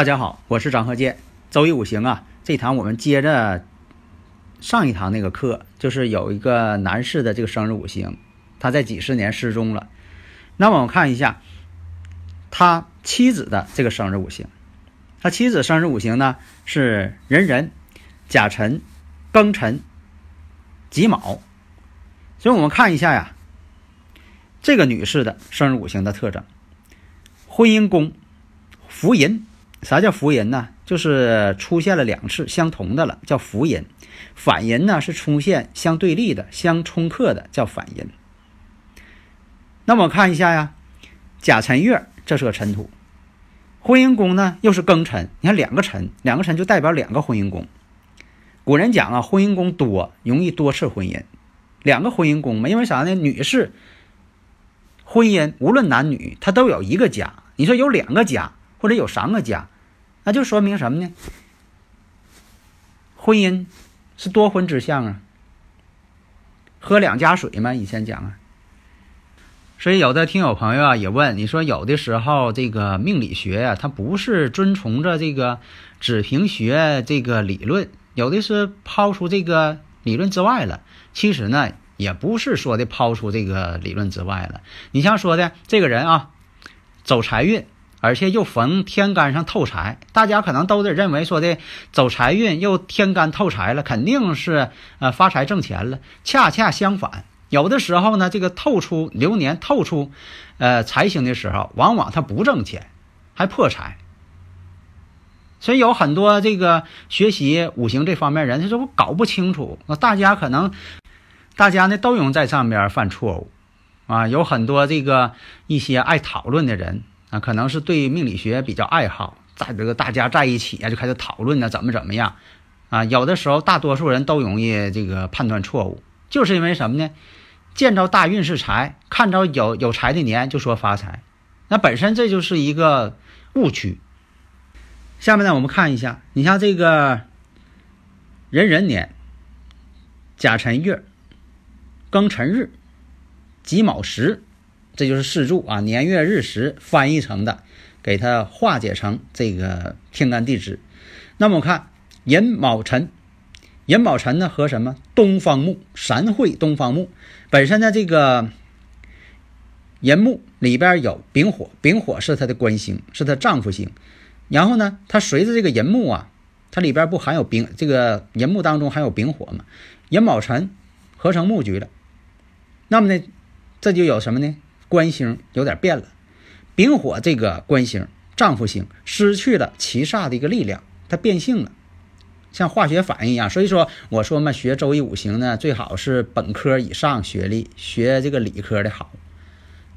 大家好，我是张鹤剑。周易五行啊，这堂我们接着上一堂那个课，就是有一个男士的这个生日五行，他在几十年失踪了。那么我们看一下他妻子的这个生日五行，他妻子生日五行呢是壬壬、甲辰、庚辰、己卯。所以我们看一下呀，这个女士的生日五行的特征：婚姻宫福银。啥叫福人呢？就是出现了两次相同的了，叫福银。反人呢是出现相对立的、相冲克的，叫反人。那么看一下呀，甲辰月这是个辰土，婚姻宫呢又是庚辰，你看两个辰，两个辰就代表两个婚姻宫。古人讲啊，婚姻宫多容易多次婚姻，两个婚姻宫嘛，因为啥呢？女士婚姻无论男女，她都有一个家。你说有两个家。或者有三个家，那就说明什么呢？婚姻是多婚之相啊，喝两家水嘛，以前讲啊。所以有的听友朋友啊也问，你说有的时候这个命理学呀，它不是遵从着这个子平学这个理论，有的是抛出这个理论之外了。其实呢，也不是说的抛出这个理论之外了。你像说的这个人啊，走财运。而且又逢天干上透财，大家可能都得认为说的走财运又天干透财了，肯定是呃发财挣钱了。恰恰相反，有的时候呢，这个透出流年透出呃财星的时候，往往他不挣钱，还破财。所以有很多这个学习五行这方面人，他说我搞不清楚。那大家可能大家呢都容易在上面犯错误啊，有很多这个一些爱讨论的人。啊，可能是对命理学比较爱好，在这个大家在一起啊，就开始讨论呢，怎么怎么样，啊，有的时候大多数人都容易这个判断错误，就是因为什么呢？见着大运是财，看着有有财的年就说发财，那本身这就是一个误区。下面呢，我们看一下，你像这个壬壬年、甲辰月、庚辰日、己卯时。这就是四柱啊，年月日时翻译成的，给它化解成这个天干地支。那么我看寅卯辰，寅卯辰呢和什么东方木，三会东方木。本身呢这个寅木里边有丙火，丙火是它的官星，是它丈夫星。然后呢，它随着这个寅木啊，它里边不含有丙，这个寅木当中含有丙火嘛？寅卯辰合成木局了。那么呢，这就有什么呢？官星有点变了，丙火这个官星丈夫星失去了七煞的一个力量，它变性了，像化学反应一样。所以说，我说嘛，学周易五行呢，最好是本科以上学历，学这个理科的好，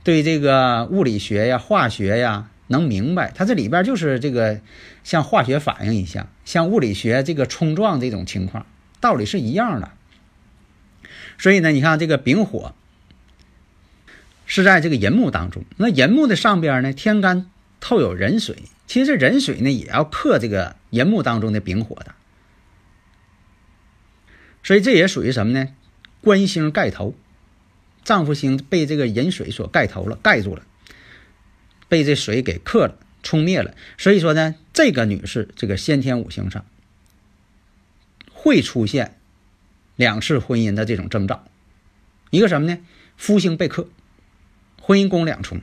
对这个物理学呀、化学呀能明白。它这里边就是这个像化学反应一样，像物理学这个冲撞这种情况，道理是一样的。所以呢，你看这个丙火。是在这个寅木当中，那寅木的上边呢，天干透有壬水，其实壬水呢也要克这个寅木当中的丙火的，所以这也属于什么呢？官星盖头，丈夫星被这个壬水所盖头了，盖住了，被这水给克了，冲灭了。所以说呢，这个女士这个先天五行上会出现两次婚姻的这种征兆，一个什么呢？夫星被克。婚姻宫两重，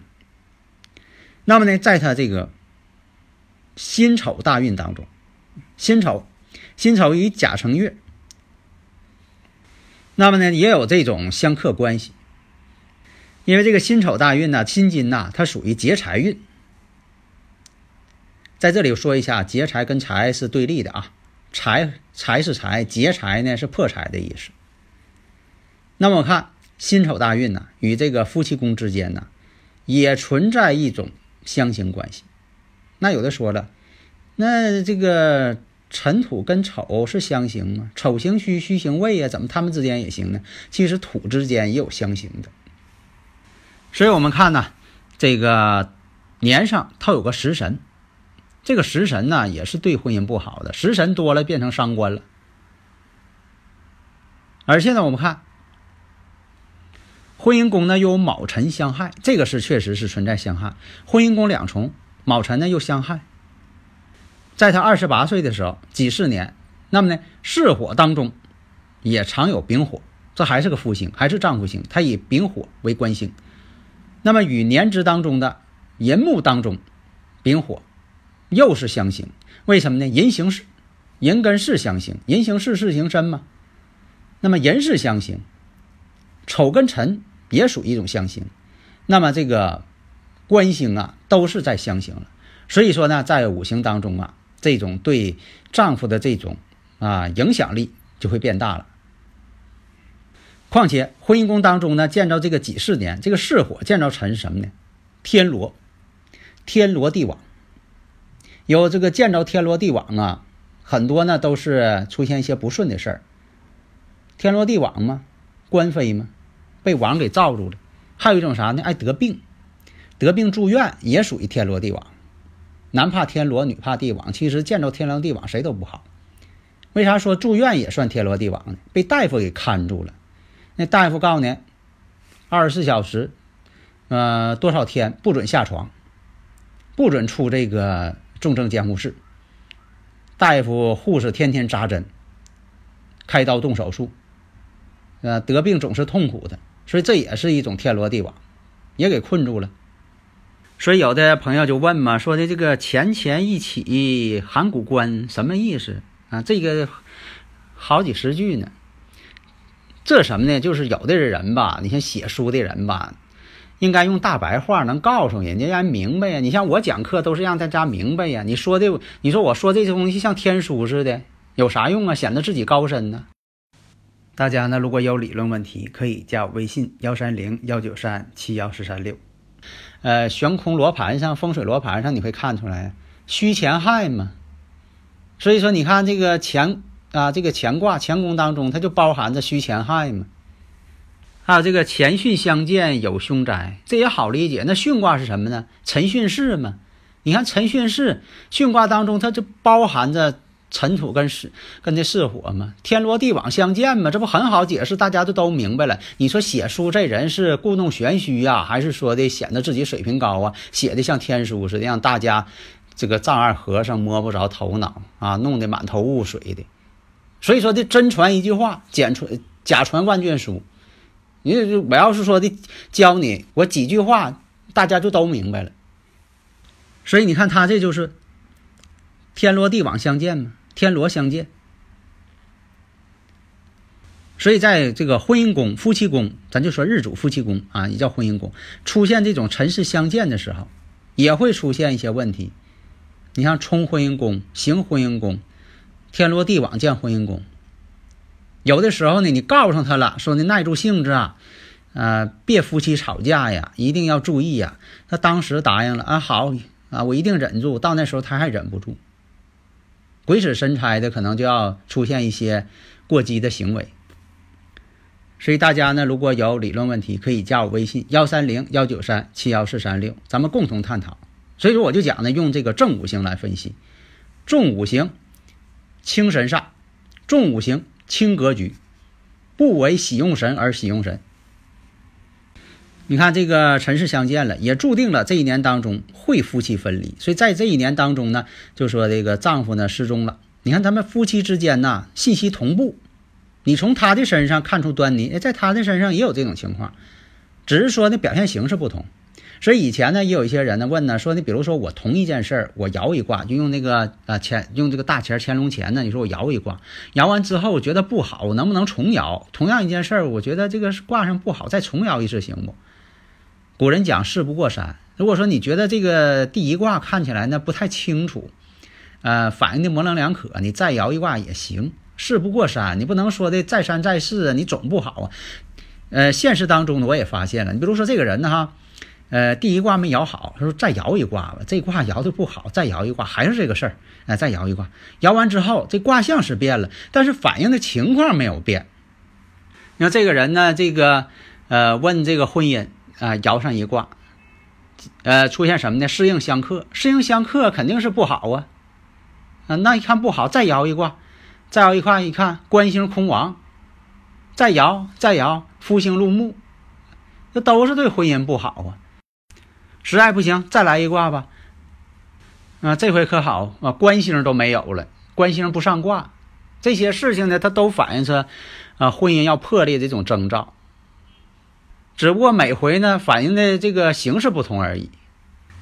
那么呢，在他这个辛丑大运当中，辛丑，辛丑与甲辰月，那么呢，也有这种相克关系。因为这个辛丑大运呢，辛金呐，它属于劫财运。在这里说一下，劫财跟财是对立的啊，财财是财，劫财呢是破财的意思。那么我看辛丑大运呢，与这个夫妻宫之间呢，也存在一种相刑关系。那有的说了，那这个辰土跟丑是相刑吗？丑行戌，戌行未呀，怎么他们之间也行呢？其实土之间也有相刑的。所以我们看呢，这个年上它有个食神，这个食神呢也是对婚姻不好的，食神多了变成伤官了。而现在我们看。婚姻宫呢又有卯辰相害，这个是确实是存在相害。婚姻宫两重，卯辰呢又相害。在他二十八岁的时候，己巳年，那么呢巳火当中也常有丙火，这还是个夫星，还是丈夫星，他以丙火为官星。那么与年支当中的寅木当中，丙火又是相刑，为什么呢？寅行巳，寅跟巳相刑，寅行巳，巳行身嘛。那么寅巳相刑，丑跟辰。也属于一种相刑，那么这个官星啊，都是在相刑了。所以说呢，在五行当中啊，这种对丈夫的这种啊影响力就会变大了。况且婚姻宫当中呢，见着这个己巳年，这个巳火见着辰什么呢？天罗，天罗地网。有这个见着天罗地网啊，很多呢都是出现一些不顺的事儿。天罗地网嘛，官非嘛。被网给罩住了，还有一种啥呢？爱得病，得病住院也属于天罗地网。男怕天罗，女怕地网。其实见着天罗地网谁都不好。为啥说住院也算天罗地网呢？被大夫给看住了，那大夫告诉你，二十四小时，呃，多少天不准下床，不准出这个重症监护室。大夫护士天天扎针，开刀动手术，呃，得病总是痛苦的。所以这也是一种天罗地网，也给困住了。所以有的朋友就问嘛，说的这个钱钱一起函谷关什么意思啊？这个好几十句呢。这什么呢？就是有的人吧，你像写书的人吧，应该用大白话能告诉人家，让人明白呀。你像我讲课都是让大家明白呀。你说的，你说我说这些东西像天书似的，有啥用啊？显得自己高深呢？大家呢，如果有理论问题，可以加微信幺三零幺九三七幺四三六。呃，悬空罗盘上、风水罗盘上，你会看出来戌乾亥嘛。所以说，你看这个乾啊，这个乾卦乾宫当中，它就包含着戌乾亥嘛。还有这个乾巽相见有凶灾，这也好理解。那巽卦是什么呢？辰巽巳嘛。你看辰巽巳，巽卦当中它就包含着。尘土跟是跟这是火嘛，天罗地网相见嘛，这不很好解释，大家就都明白了。你说写书这人是故弄玄虚呀，还是说的显得自己水平高啊？写的像天书似的，让大家这个丈二和尚摸不着头脑啊，弄得满头雾水的。所以说的真传一句话，假传假传万卷书。你我要是说的教你我几句话，大家就都明白了。所以你看他这就是天罗地网相见嘛。天罗相见，所以在这个婚姻宫、夫妻宫，咱就说日主夫妻宫啊，也叫婚姻宫，出现这种辰巳相见的时候，也会出现一些问题。你像冲婚姻宫、行婚姻宫、天罗地网见婚姻宫，有的时候呢，你告诉他了，说你耐住性子啊，呃，别夫妻吵架呀，一定要注意呀。他当时答应了啊，好啊，我一定忍住。到那时候他还忍不住。鬼使神差的，可能就要出现一些过激的行为。所以大家呢，如果有理论问题，可以加我微信幺三零幺九三七幺四三六，咱们共同探讨。所以说，我就讲呢，用这个正五行来分析，重五行轻神煞，重五行轻格局，不为喜用神而喜用神。你看这个辰巳相见了，也注定了这一年当中会夫妻分离。所以在这一年当中呢，就说这个丈夫呢失踪了。你看他们夫妻之间呢信息同步，你从他的身上看出端倪，在他的身上也有这种情况，只是说呢表现形式不同。所以以前呢也有一些人呢问呢说你比如说我同一件事儿，我摇一卦，就用那个啊乾用这个大钱乾隆钱呢，你说我摇一卦，摇完之后我觉得不好，我能不能重摇？同样一件事儿，我觉得这个卦上不好，再重摇一次行不？古人讲事不过三，如果说你觉得这个第一卦看起来呢不太清楚，呃，反应的模棱两可，你再摇一卦也行。事不过三，你不能说的再三再四，你总不好啊。呃，现实当中呢，我也发现了，你比如说这个人呢，哈，呃，第一卦没摇好，他说再摇一卦吧，这卦摇的不好，再摇一卦还是这个事儿，哎，再摇一卦，摇完之后这卦象是变了，但是反映的情况没有变。你看这个人呢，这个呃，问这个婚姻啊，摇上一卦，呃，出现什么呢？适应相克，适应相克肯定是不好啊。啊，那一看不好，再摇一卦，再摇一卦，一看官星空亡，再摇再摇，夫星入木，这都是对婚姻不好啊。实在不行，再来一卦吧。啊，这回可好啊，官星都没有了，官星不上卦，这些事情呢，它都反映出啊婚姻要破裂这种征兆。只不过每回呢，反映的这个形式不同而已。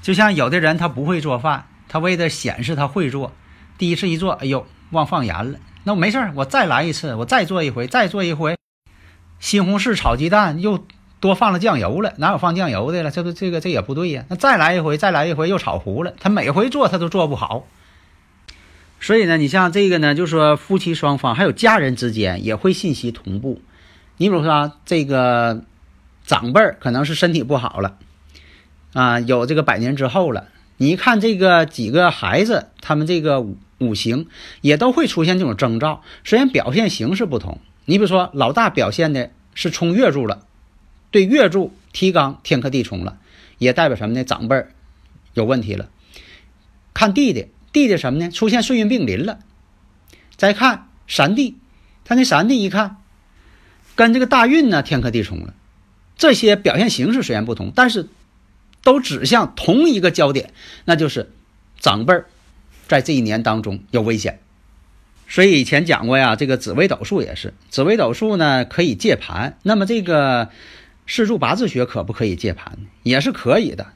就像有的人他不会做饭，他为了显示他会做。第一次一做，哎呦，忘放盐了。那我没事儿我再来一次，我再做一回，再做一回。西红柿炒鸡蛋又多放了酱油了，哪有放酱油的了？这不这个这也不对呀。那再来一回，再来一回又炒糊了。他每回做他都做不好。所以呢，你像这个呢，就是说夫妻双方还有家人之间也会信息同步。你比如说这个长辈儿可能是身体不好了，啊，有这个百年之后了。你一看这个几个孩子，他们这个。五五行也都会出现这种征兆，虽然表现形式不同。你比如说，老大表现的是冲月柱了，对月柱提纲天克地冲了，也代表什么呢？长辈儿有问题了。看弟弟，弟弟什么呢？出现岁运并临了。再看三弟，他那三弟一看，跟这个大运呢天克地冲了。这些表现形式虽然不同，但是都指向同一个焦点，那就是长辈儿。在这一年当中有危险，所以以前讲过呀，这个紫微斗数也是，紫微斗数呢可以借盘，那么这个四柱八字学可不可以借盘？也是可以的。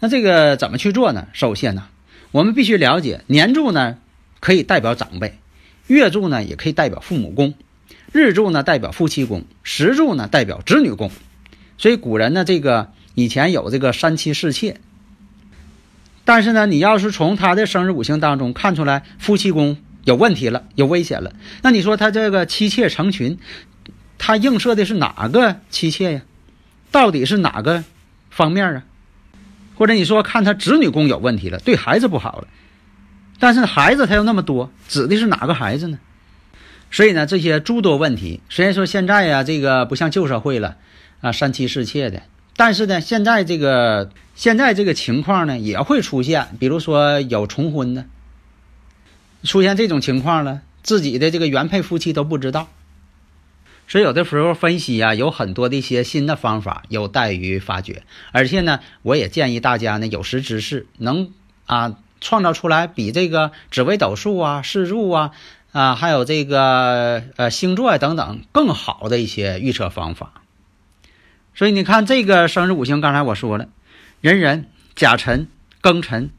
那这个怎么去做呢？首先呢，我们必须了解年柱呢可以代表长辈，月柱呢也可以代表父母宫，日柱呢代表夫妻宫，时柱呢代表子女宫。所以古人呢这个以前有这个三妻四妾。但是呢，你要是从他的生日五行当中看出来夫妻宫有问题了，有危险了，那你说他这个妻妾成群，他映射的是哪个妻妾呀？到底是哪个方面啊？或者你说看他子女宫有问题了，对孩子不好了，但是孩子他又那么多，指的是哪个孩子呢？所以呢，这些诸多问题，虽然说现在呀，这个不像旧社会了啊，三妻四妾的。但是呢，现在这个现在这个情况呢，也会出现，比如说有重婚的，出现这种情况了，自己的这个原配夫妻都不知道，所以有的时候分析啊，有很多的一些新的方法有待于发掘，而且呢，我也建议大家呢，有识之士能啊创造出来比这个紫微斗数啊、四柱啊啊，还有这个呃星座啊等等更好的一些预测方法。所以你看这个生日五行，刚才我说了，壬壬、甲辰、庚辰、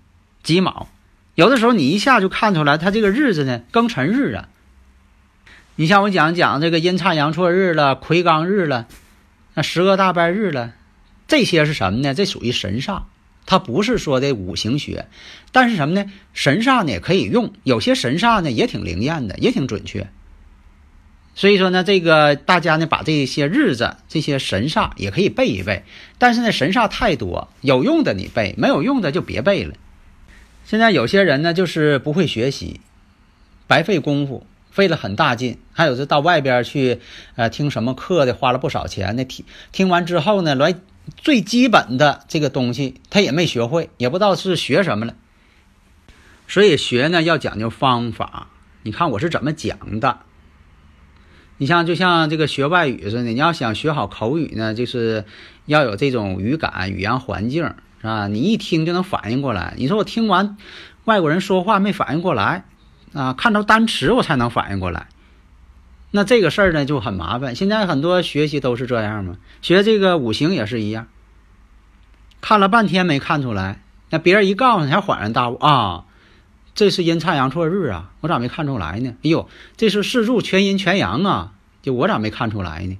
己卯，有的时候你一下就看出来，他这个日子呢，庚辰日啊。你像我讲讲这个阴差阳错日了、魁罡日了、那十个大败日了，这些是什么呢？这属于神煞，它不是说的五行学，但是什么呢？神煞呢也可以用，有些神煞呢也挺灵验的，也挺准确。所以说呢，这个大家呢把这些日子、这些神煞也可以背一背，但是呢神煞太多，有用的你背，没有用的就别背了。现在有些人呢就是不会学习，白费功夫，费了很大劲。还有是到外边去，呃，听什么课的，花了不少钱那，听听完之后呢，来最基本的这个东西他也没学会，也不知道是学什么了。所以学呢要讲究方法，你看我是怎么讲的。你像就像这个学外语似的，你要想学好口语呢，就是要有这种语感、语言环境，是吧？你一听就能反应过来。你说我听完外国人说话没反应过来啊，看到单词我才能反应过来，那这个事儿呢就很麻烦。现在很多学习都是这样嘛，学这个五行也是一样，看了半天没看出来，那别人一告诉你才恍然大悟啊。这是阴差阳错日啊，我咋没看出来呢？哎呦，这是四柱全阴全阳啊，就我咋没看出来呢？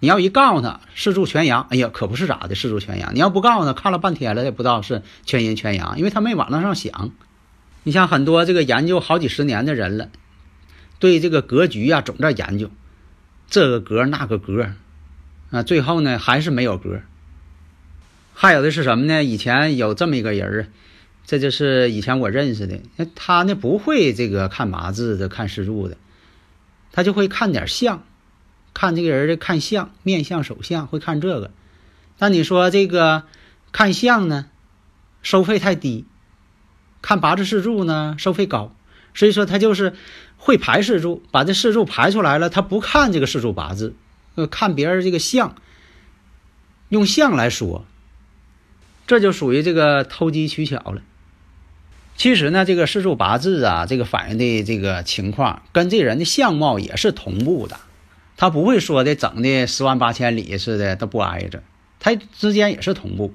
你要一告诉他四柱全阳，哎呀，可不是咋的，四柱全阳。你要不告诉他，看了半天了也不知道是全阴全阳，因为他没往那上想。你像很多这个研究好几十年的人了，对这个格局啊总在研究，这个格那个格，啊，最后呢还是没有格。还有的是什么呢？以前有这么一个人儿，这就是以前我认识的，他呢不会这个看八字的、看四柱的，他就会看点相，看这个人的看相、面相、手相，会看这个。但你说这个看相呢，收费太低；看八字四柱呢，收费高。所以说他就是会排四柱，把这四柱排出来了，他不看这个四柱八字，呃，看别人这个相，用相来说。这就属于这个投机取巧了。其实呢，这个四柱八字啊，这个反映的这个情况跟这人的相貌也是同步的，他不会说的整的十万八千里似的都不挨着，他之间也是同步。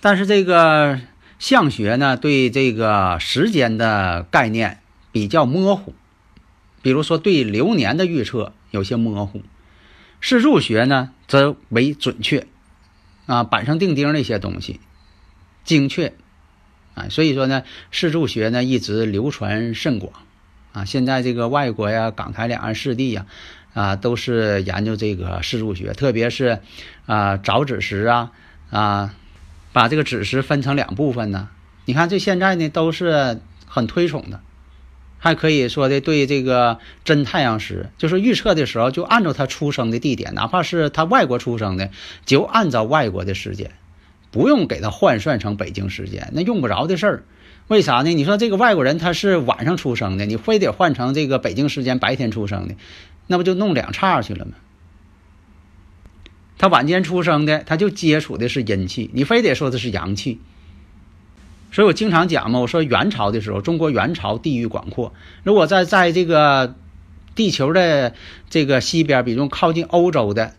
但是这个相学呢，对这个时间的概念比较模糊，比如说对流年的预测有些模糊。四柱学呢，则为准确。啊，板上钉钉那些东西，精确，啊，所以说呢，四柱学呢一直流传甚广，啊，现在这个外国呀、港台两岸四地呀，啊，都是研究这个四柱学，特别是啊找子时啊，啊，把这个子时分成两部分呢，你看这现在呢都是很推崇的。还可以说的对这个真太阳时，就是预测的时候，就按照他出生的地点，哪怕是他外国出生的，就按照外国的时间，不用给他换算成北京时间，那用不着的事儿。为啥呢？你说这个外国人他是晚上出生的，你非得换成这个北京时间白天出生的，那不就弄两岔去了吗？他晚间出生的，他就接触的是阴气，你非得说的是阳气。所以我经常讲嘛，我说元朝的时候，中国元朝地域广阔。如果在在这个地球的这个西边，比如靠近欧洲的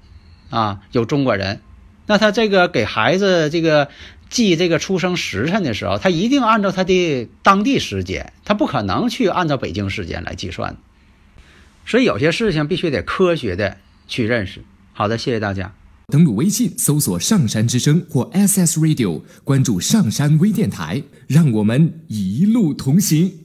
啊，有中国人，那他这个给孩子这个记这个出生时辰的时候，他一定按照他的当地时间，他不可能去按照北京时间来计算。所以有些事情必须得科学的去认识。好的，谢谢大家。登录微信，搜索“上山之声”或 SS Radio，关注上山微电台，让我们一路同行。